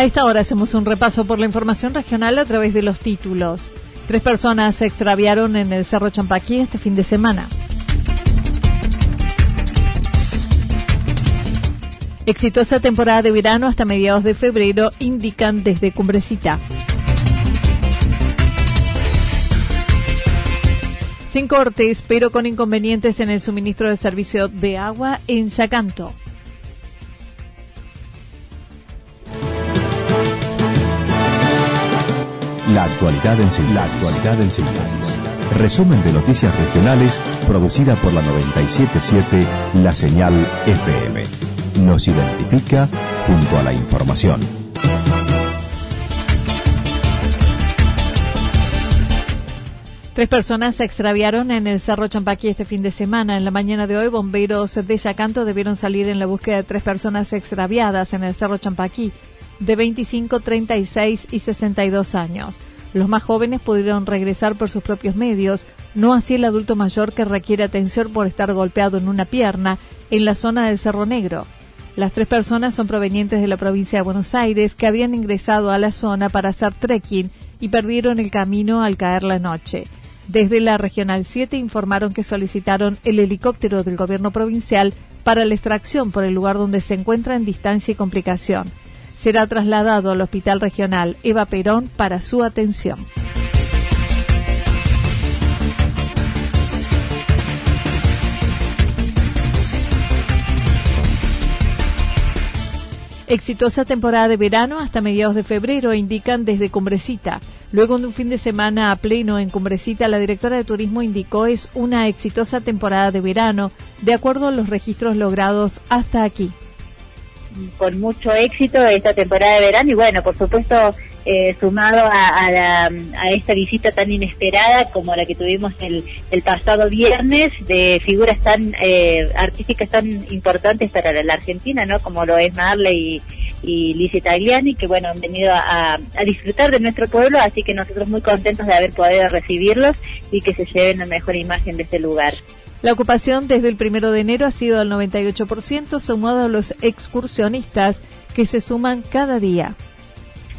A esta hora hacemos un repaso por la información regional a través de los títulos. Tres personas se extraviaron en el Cerro Champaquí este fin de semana. Exitosa temporada de verano hasta mediados de febrero, indican desde Cumbrecita. Sin cortes, pero con inconvenientes en el suministro de servicio de agua en Yacanto. La actualidad en síntesis. La actualidad en síntesis. Resumen de noticias regionales producida por la 977 La Señal FM. Nos identifica junto a la información. Tres personas se extraviaron en el Cerro Champaquí este fin de semana. En la mañana de hoy, bomberos de Yacanto debieron salir en la búsqueda de tres personas extraviadas en el Cerro Champaquí de 25, 36 y 62 años. Los más jóvenes pudieron regresar por sus propios medios, no así el adulto mayor que requiere atención por estar golpeado en una pierna en la zona del Cerro Negro. Las tres personas son provenientes de la provincia de Buenos Aires que habían ingresado a la zona para hacer trekking y perdieron el camino al caer la noche. Desde la Regional 7 informaron que solicitaron el helicóptero del gobierno provincial para la extracción por el lugar donde se encuentra en distancia y complicación será trasladado al Hospital Regional Eva Perón para su atención. Exitosa temporada de verano hasta mediados de febrero, indican desde Cumbrecita. Luego de un fin de semana a pleno en Cumbrecita, la directora de turismo indicó es una exitosa temporada de verano, de acuerdo a los registros logrados hasta aquí con mucho éxito esta temporada de verano y bueno, por supuesto, eh, sumado a, esta visita tan inesperada como la que tuvimos el, el pasado viernes de figuras tan eh, artísticas tan importantes para la Argentina, ¿no? Como lo es Marley y, y Lizzie Tagliani, que bueno, han venido a, a, disfrutar de nuestro pueblo, así que nosotros muy contentos de haber podido recibirlos y que se lleven la mejor imagen de este lugar. La ocupación desde el primero de enero ha sido del 98%, sumado a los excursionistas que se suman cada día.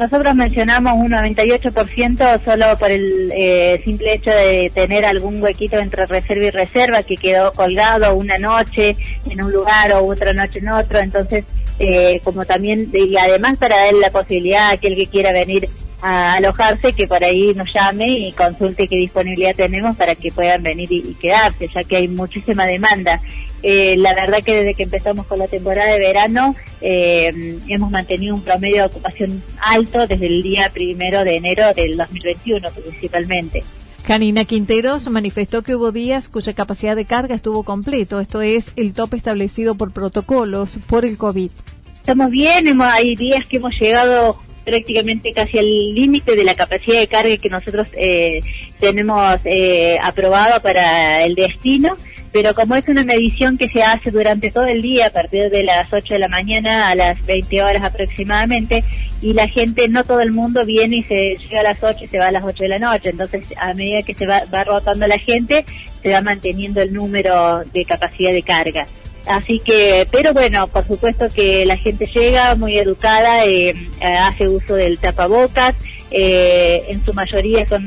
Nosotros mencionamos un 98% solo por el eh, simple hecho de tener algún huequito entre reserva y reserva que quedó colgado una noche en un lugar o otra noche en otro. Entonces, eh, como también, y además para dar la posibilidad a aquel que quiera venir a alojarse, que por ahí nos llame y consulte qué disponibilidad tenemos para que puedan venir y, quedarse, ya que hay muchísima demanda. Eh, la verdad que desde que empezamos con la temporada de verano eh, hemos mantenido un promedio de ocupación alto desde el día primero de enero del 2021 principalmente. Janina Quinteros manifestó que hubo días cuya capacidad de carga estuvo completo, esto es el tope establecido por protocolos por el COVID. Estamos bien, hemos, hay días que hemos llegado prácticamente casi al límite de la capacidad de carga que nosotros eh, tenemos eh, aprobado para el destino, pero como es una medición que se hace durante todo el día, a partir de las 8 de la mañana a las 20 horas aproximadamente, y la gente, no todo el mundo viene y se llega a las 8 y se va a las 8 de la noche, entonces a medida que se va, va rotando la gente, se va manteniendo el número de capacidad de carga. Así que, pero bueno, por supuesto que la gente llega muy educada, eh, hace uso del tapabocas, eh, en su mayoría son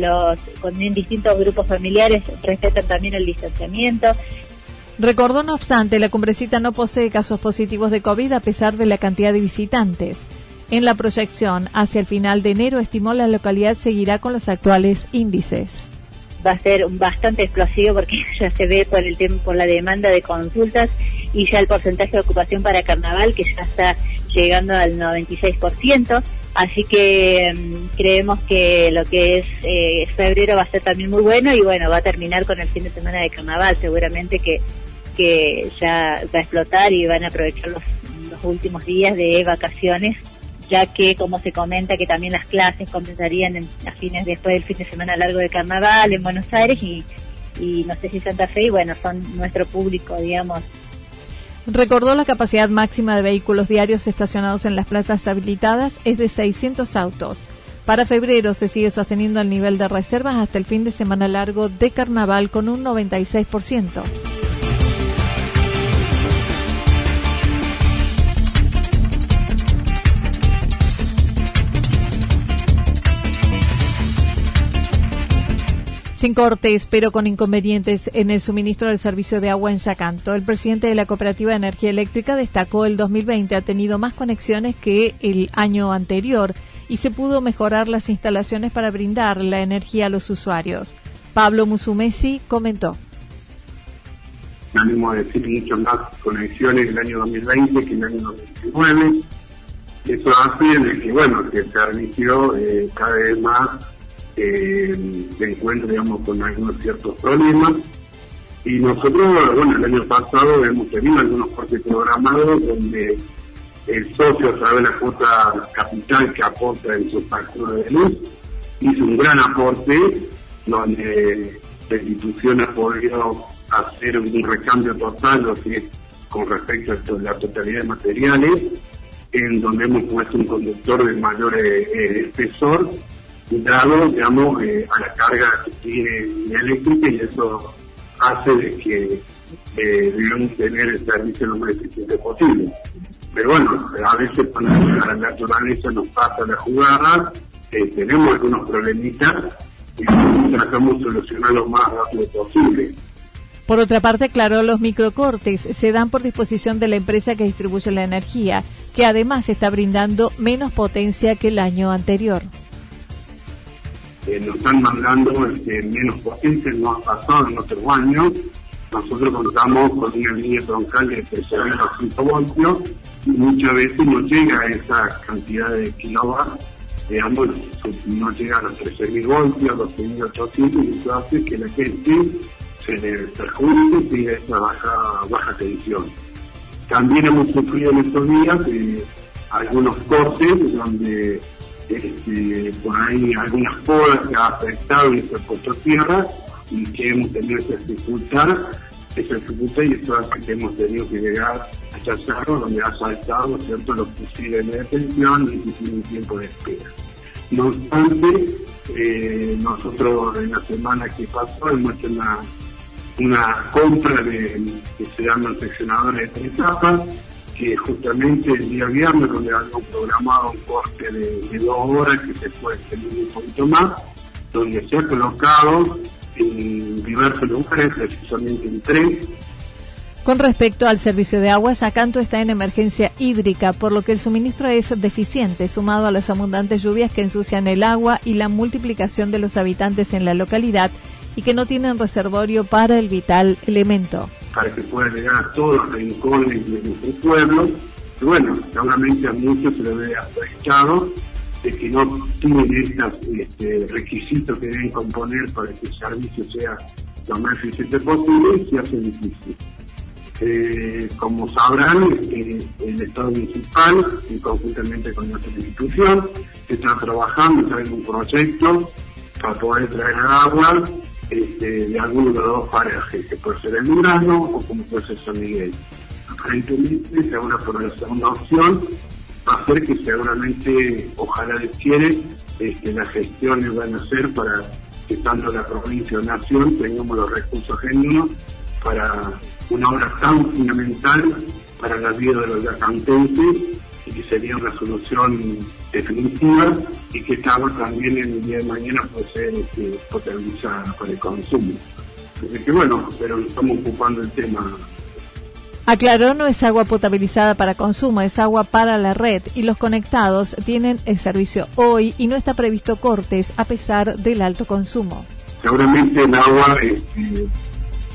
los con distintos grupos familiares respetan también el distanciamiento. Recordó, no obstante, la cumbrecita no posee casos positivos de COVID a pesar de la cantidad de visitantes. En la proyección hacia el final de enero estimó la localidad seguirá con los actuales índices. Va a ser bastante explosivo porque ya se ve por el tiempo, por la demanda de consultas y ya el porcentaje de ocupación para carnaval que ya está llegando al 96%. Así que mm, creemos que lo que es eh, febrero va a ser también muy bueno y bueno, va a terminar con el fin de semana de carnaval. Seguramente que, que ya va a explotar y van a aprovechar los últimos días de vacaciones ya que como se comenta que también las clases comenzarían en, a fines después del fin de semana largo de carnaval en Buenos Aires y, no sé si Santa Fe y bueno son nuestro público digamos Recordó la capacidad máxima de vehículos diarios estacionados en las plazas habilitadas es de 600 autos. Para febrero se sigue sosteniendo el nivel de reservas hasta el fin de semana largo de carnaval con un 96%. Sin cortes, pero con inconvenientes en el suministro del servicio de agua en Yacanto. El presidente de la Cooperativa de Energía Eléctrica destacó el 2020 ha tenido más conexiones que el año anterior y se pudo mejorar las instalaciones para brindar la energía a los usuarios. Pablo Musumesi comentó. Ánimo a decir mucho más conexiones el año 2020 que el año 2019. Eso hace que, bueno, que se ha eh, cada vez más eh, se encuentra, digamos, con algunos ciertos problemas. Y nosotros, bueno, el año pasado hemos tenido algunos cortes programados donde el socio a través de la cuota capital que aporta en su factura de luz hizo un gran aporte donde la institución ha podido hacer un recambio total, con respecto a la totalidad de materiales, en donde hemos puesto un conductor de mayor eh, espesor dado, digamos, eh, a la carga que tiene eléctrica y eso hace de que eh, debemos tener el servicio lo más eficiente posible. Pero bueno, a veces cuando la naturaleza nos pasa la jugada, eh, tenemos algunos problemitas y tratamos de solucionar lo más rápido posible. Por otra parte, claro, los microcortes se dan por disposición de la empresa que distribuye la energía, que además está brindando menos potencia que el año anterior nos están mandando este, menos potencia, no ha pasado en otros años. Nosotros contamos con una línea troncal de 3.5 voltios y muchas veces no llega a esa cantidad de kilowatts, digamos, no llega a los 13.000 voltios, 12.800 y eso hace que la gente se le perjudique y esa baja, baja tensión. También hemos sufrido en estos días eh, algunos cortes donde este, algunas podas que ha afectado y se ha puesto tierra y que hemos tenido esa dificultad, esa dificultad y eso hace que hemos tenido que llegar a cerro donde ha saltado ¿cierto? los fusiles de detención y tiene tiempo de espera. No obstante, eh, nosotros en la semana que pasó hemos hecho una, una compra de que se llaman seccionadores de tres etapas que justamente el día viernes, donde habíamos programado un corte de, dos horas, que se puede extender un poquito más, donde se ha colocado en diversos lugares, precisamente en tres. Con respecto al servicio de agua, Yacanto está en emergencia hídrica, por lo que el suministro es deficiente, sumado a las abundantes lluvias que ensucian el agua y la multiplicación de los habitantes en la localidad y que no tienen reservorio para el vital elemento para que pueda llegar a todos los rincones de nuestro pueblo. Y bueno, seguramente a muchos se les ve aprovechado de que no tienen estos este, requisitos que deben componer para que el servicio sea lo más eficiente posible y se hace difícil. Eh, como sabrán, este, el Estado municipal, y conjuntamente con nuestra institución, está trabajando en un proyecto para poder traer agua este, de alguno de los dos parajes, que puede ser el Durazno o como puede ser San Miguel. Aparentemente, se una, segunda opción va a ser que seguramente, ojalá les quiere, este, las gestiones van a ser para que tanto la provincia o nación tengamos los recursos genuinos para una obra tan fundamental para la vida de los yacantenses que sería una solución definitiva y que esta agua también en el día de mañana puede ser este, potabilizada para el consumo. Así que bueno, pero estamos ocupando el tema Aclaró, no es agua potabilizada para consumo, es agua para la red y los conectados tienen el servicio hoy y no está previsto cortes a pesar del alto consumo. Seguramente el agua este,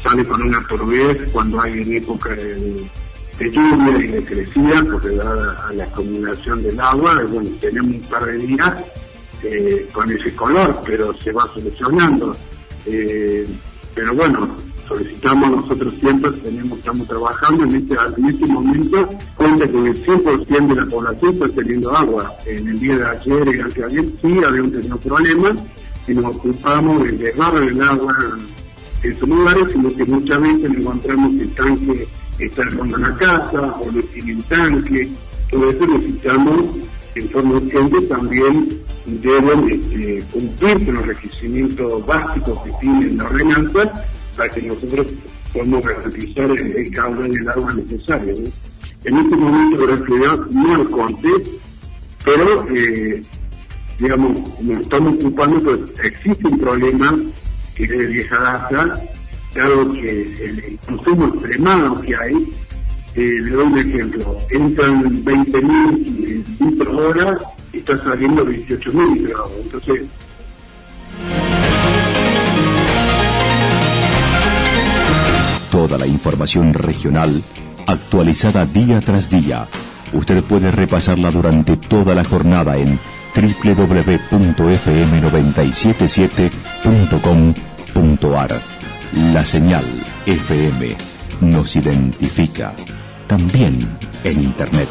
sale con una turbidez cuando hay en época de, lluvia y de crecida, porque da a la acumulación del agua, bueno, tenemos un par de días eh, con ese color, pero se va solucionando. Eh, pero bueno, solicitamos nosotros siempre, tenemos, estamos trabajando en este, en este momento, cuenta que el 100% de la población está teniendo agua. En el día de ayer y anteayer sí habíamos tenido problemas y nos ocupamos de llevar el agua en sus lugares, sino que muchas veces encontramos el tanque está en la casa o no tiene el tanque, todo eso necesitamos en forma urgente también deben este, cumplir con los requerimientos básicos que tienen la ordenanza para que nosotros podamos garantizar el, el caudal del agua necesario. En este momento, gracias no lo conté, pero, eh, digamos, nos estamos ocupando, pues existe un problema que es de vieja data, dado que el consumo extremado que hay, eh, le doy un ejemplo, entran 20.000 litros hora y está saliendo 18.000 litros. Entonces, Toda la información regional actualizada día tras día. Usted puede repasarla durante toda la jornada en www.fm977.com.ar. La señal FM nos identifica también en Internet.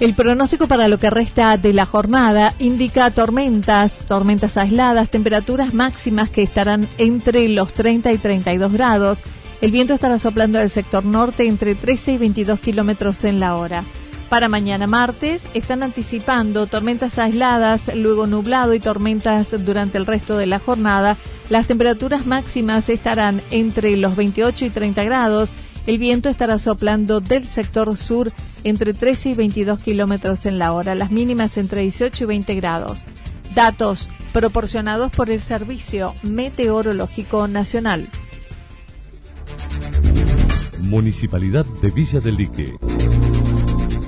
El pronóstico para lo que resta de la jornada indica tormentas, tormentas aisladas, temperaturas máximas que estarán entre los 30 y 32 grados. El viento estará soplando del sector norte entre 13 y 22 kilómetros en la hora. Para mañana martes están anticipando tormentas aisladas, luego nublado y tormentas durante el resto de la jornada. Las temperaturas máximas estarán entre los 28 y 30 grados el viento estará soplando del sector sur entre 13 y 22 kilómetros en la hora, las mínimas entre 18 y 20 grados. Datos proporcionados por el Servicio Meteorológico Nacional. Municipalidad de Villa del Lique.